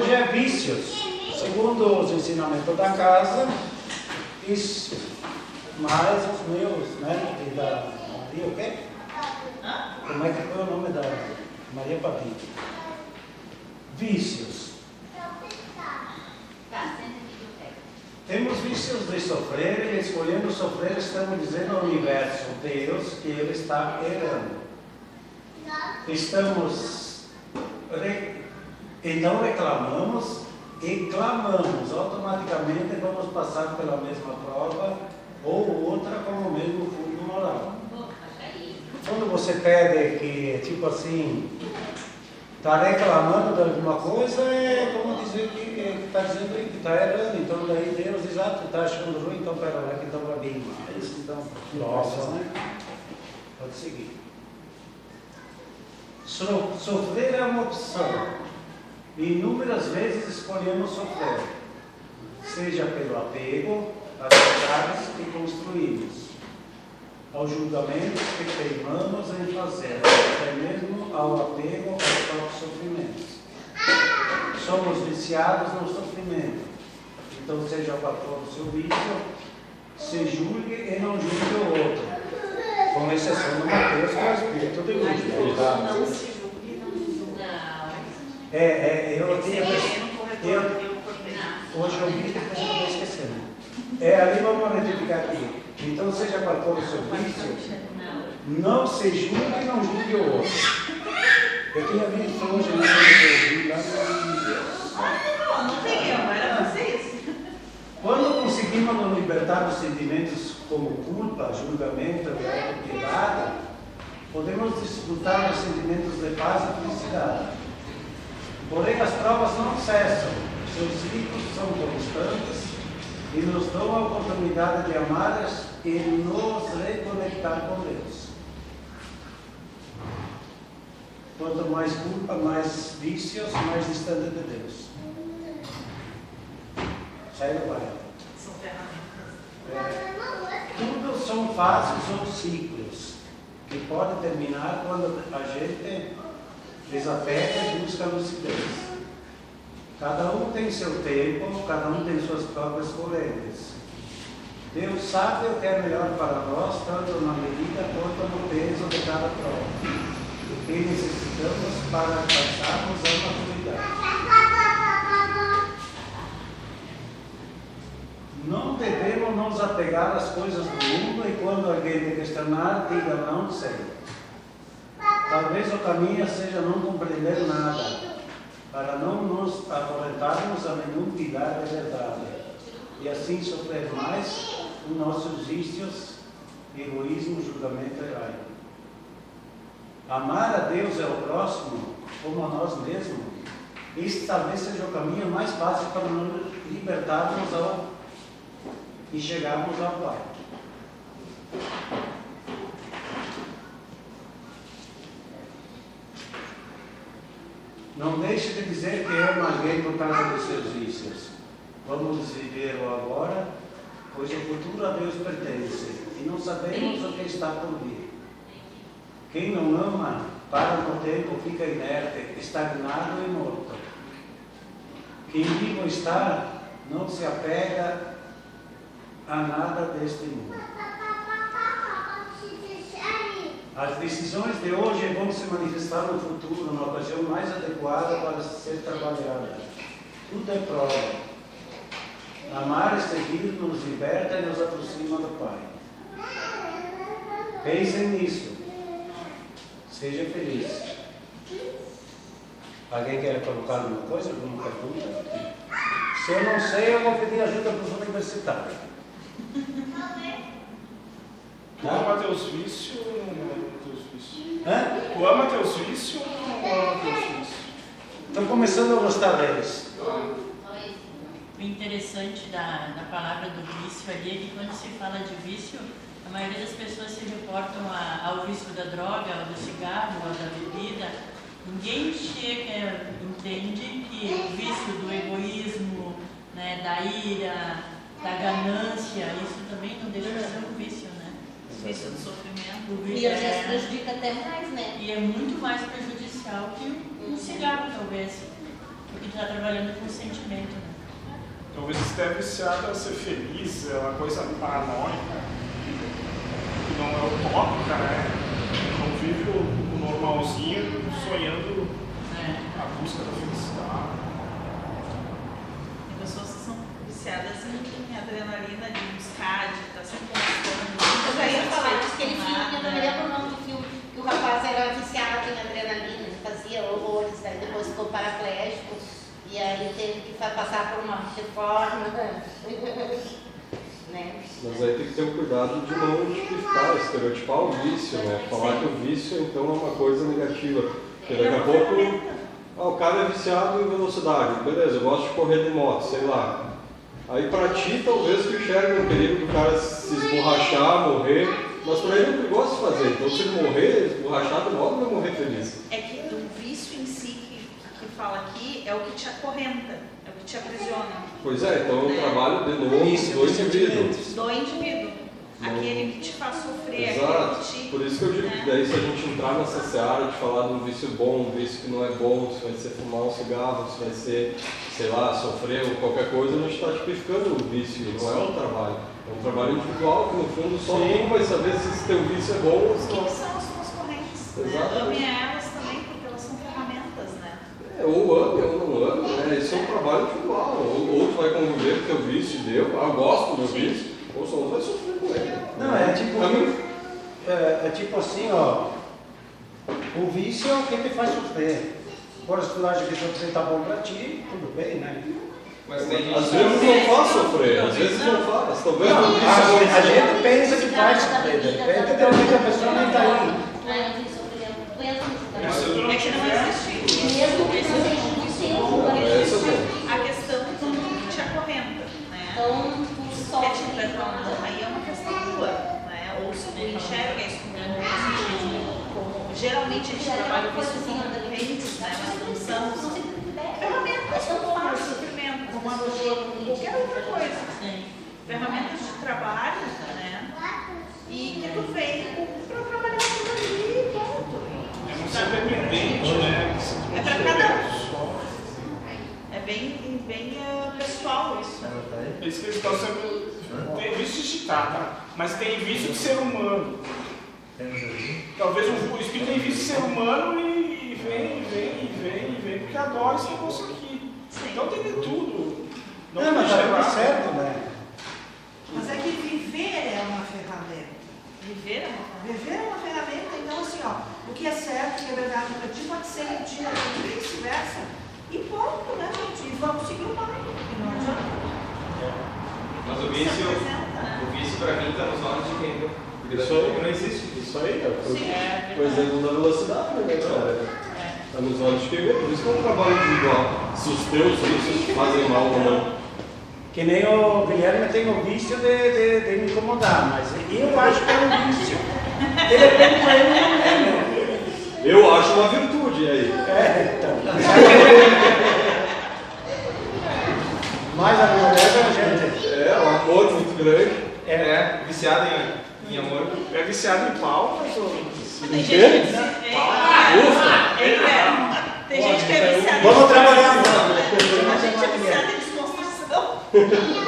hoje é vícios. Segundo os ensinamentos da casa, vícios. Mas os meus, né? E da Maria, o quê? Como é que foi o nome da Maria Padilha? Vícios. Temos vícios de sofrer e escolhendo sofrer, estamos dizendo ao universo, Deus, que Ele está errando. Estamos. Então reclamamos e clamamos, automaticamente vamos passar pela mesma prova ou outra com o mesmo fundo moral. Quando você pede que, tipo assim, está reclamando de alguma coisa, é como dizer que está dizendo que está errando. Então daí Deus diz, ah, tu está achando ruim, então pera lá que então vai bem mais. Então, nossa, né? Pode seguir. Sofrer é uma opção. Inúmeras vezes escolhemos sofrer, seja pelo apego às verdades que construímos, ao julgamento que teimamos em fazer, até mesmo ao apego aos próprios sofrimentos. Somos viciados no sofrimento. Então, seja qual for o seu vício, se julgue e não julgue o outro. Com exceção do Mateus, que é o Espírito de luz. É, é, eu tinha. Eu, hoje eu vi, eu estou esquecendo. É, ali vamos retificar aqui. Então, seja qual for o seu vício, não se julgue e não julgue o outro. Eu tinha visto hoje na que eu vi lá no. Não tem eu, era vocês. Quando conseguimos nos libertar dos sentimentos como culpa, julgamento e piedade, podemos desfrutar dos sentimentos de paz e felicidade. Porém, as provas não cessam, seus ciclos são constantes e nos dão a oportunidade de amar e nos reconectar com Deus. Quanto mais culpa, mais vícios, mais distante de Deus. Sai do bairro. São ferramentas. É, tudo são fases ou ciclos que podem terminar quando a gente desapega e busca lucidez. Cada um tem seu tempo, cada um tem suas próprias correntes. Deus sabe o que é melhor para nós, tanto na medida quanto no peso de cada prova. O que necessitamos para alcançarmos a maturidade. Não devemos nos apegar às coisas do mundo e quando alguém te questionar, diga não sei. Talvez o caminho seja não compreender nada, para não nos acorrentarmos a nenhum pilar de verdade, e assim sofrer mais os nossos vícios, egoísmo, julgamento e raiva. Amar a Deus e ao próximo como a nós mesmos, este talvez seja o caminho mais fácil para nos libertarmos ao, e chegarmos ao Pai. Não deixe de dizer que ama alguém por causa dos seus vícios. Vamos viver o agora, pois o futuro a Deus pertence e não sabemos o que está por vir. Quem não ama, para no tempo, fica inerte, estagnado e morto. Quem vivo está, não se apega a nada deste mundo. As decisões de hoje vão se manifestar no futuro, numa ocasião mais adequada para ser trabalhada. Tudo é prova. Amar e seguir nos liberta e nos aproxima do Pai. Pensem nisso. Seja feliz. Alguém quer colocar alguma coisa, alguma pergunta? Se eu não sei, eu vou pedir ajuda para os universitários. Não, Mateus Vício Hã? Tu ama teus vícios ou não ama teus vícios? Estou começando a gostar deles. O interessante da, da palavra do vício ali é que quando se fala de vício, a maioria das pessoas se reportam a, ao vício da droga, ao do cigarro, ao da bebida. Ninguém chega, entende que o vício do egoísmo, né, da ira, da ganância, isso também não deixa de ser um vício do sofrimento. E às vezes prejudica até mais, né? E é muito mais prejudicial que um cigarro, talvez. Porque está trabalhando com sentimento, né? Talvez esteja viciada a ser feliz, é uma coisa paranoica, que não é utópica, né? Não vive o, o normalzinho sonhando É. a busca da felicidade. Tem pessoas que são viciadas em adrenalina, de buscar, de estar sempre buscando. Eu já ia falar disso, aquele filme, eu não me né? lembro o nome do filme, que o rapaz era viciado em adrenalina, ele fazia horrores, daí depois ficou paraplégico, e aí teve que passar por uma reforma. né? Mas aí tem que ter um cuidado de não tipificar, estereotipar o vício, né? Falar que o vício então é uma coisa negativa. Porque daqui a pouco, ah, o cara é viciado em velocidade, beleza, eu gosto de correr de moto, sei lá. Aí pra ti talvez tu enxergue um perigo do cara se esborrachar, morrer, mas pra ele é perigoso de fazer. Então se ele morrer, esborrachado, logo vai morrer feliz. É que o vício em si que, fala aqui é o que te acorrenta, é o que te aprisiona. Pois é, então eu trabalho de novo Vício do indivíduo. Do indivíduo. Não. Aquele que te faz sofrer, Exato. aquele que te. Por isso que eu digo que daí se a gente entrar nessa seara de falar de um vício bom, um vício que não é bom, se vai ser fumar um cigarro, se vai ser, sei lá, sofrer ou qualquer coisa, a gente está tipificando o vício, não é um trabalho. É um trabalho individual que no fundo só um vai saber se esse teu vício é bom ou O que, não. que são as suas correntes? Né? Exatamente. Ame elas também, porque elas são ferramentas, né? É, ou ame ou não ame, né? Isso é um trabalho individual. Ou, ou tu vai conviver com o vício deu, ah, eu gosto do meu vício, ou só vai sofrer com ele. Não, é tipo, mim, é, é tipo assim, ó. O vício é o que te faz sofrer. Agora, se tu acha que você está bom para ti, tudo bem, né? Mas tem gente às vezes não faz sofrer, às vezes não faz. Talvez o A, é a gente pensa que faz sofrer, de repente, de repente a pessoa nem está tu sofrimento. não É que não existe. Mesmo que não seja um vício, É, isso é bom. A questão do que te acorrenta, né? então tu Quer te sofre. transformar, aí é uma questão tua, né? Ou se tu enxerga isso como como- geralmente a gente trabalha com isso como correntes, né? Mas não são ferramentas como faz sofrimento, como a dor, outra coisa. Sim. Ferramentas de trabalho, né? E que tu vem para trabalhar aquilo ali e ponto. é ser dependente, né? É tiver cada só- É bem, bem eh, pessoal isso. É isso que eles estão sendo. Tem vício de tá? Mas tem vício de ser humano. Talvez o, espírito tem vício de ser humano e, vem, vem, vem, vem, porque adora esse negócio aqui. Então tem de tudo. Não, Não, mas tá lá. tudo certo, né? Mas é que viver é uma ferramenta. Viver é uma Viver é uma ferramenta, então assim, ó, o que é certo, o que é verdade para ti pode ser mentira para ti, e vice-versa. E ponto, né, gente? E vamos seguir o. E não adianta. Mas o vício, né? o vício pra mim tá nos olhos de quem Isso aí. não existe. Isso aí, é o- Sim. É o exemplo da velocidade, né, cara? É. Está nos olhos de quem vê, por isso que é um trabalho individual. Se os teus vícios fazem mal ou não. Que nem o Guilherme tem o vício de, de, de me incomodar, mas eu acho que é um vício. De repente para ele não é? Eu acho uma virtude aí. É, então. Mas a verdade, gente, É, um amor muito grande. é, É, viciado em, em amor. É viciado em palmas ou. Tem gente que é viciada. É, é. Tem gente que é viciada. Vamos trabalhar Yeah.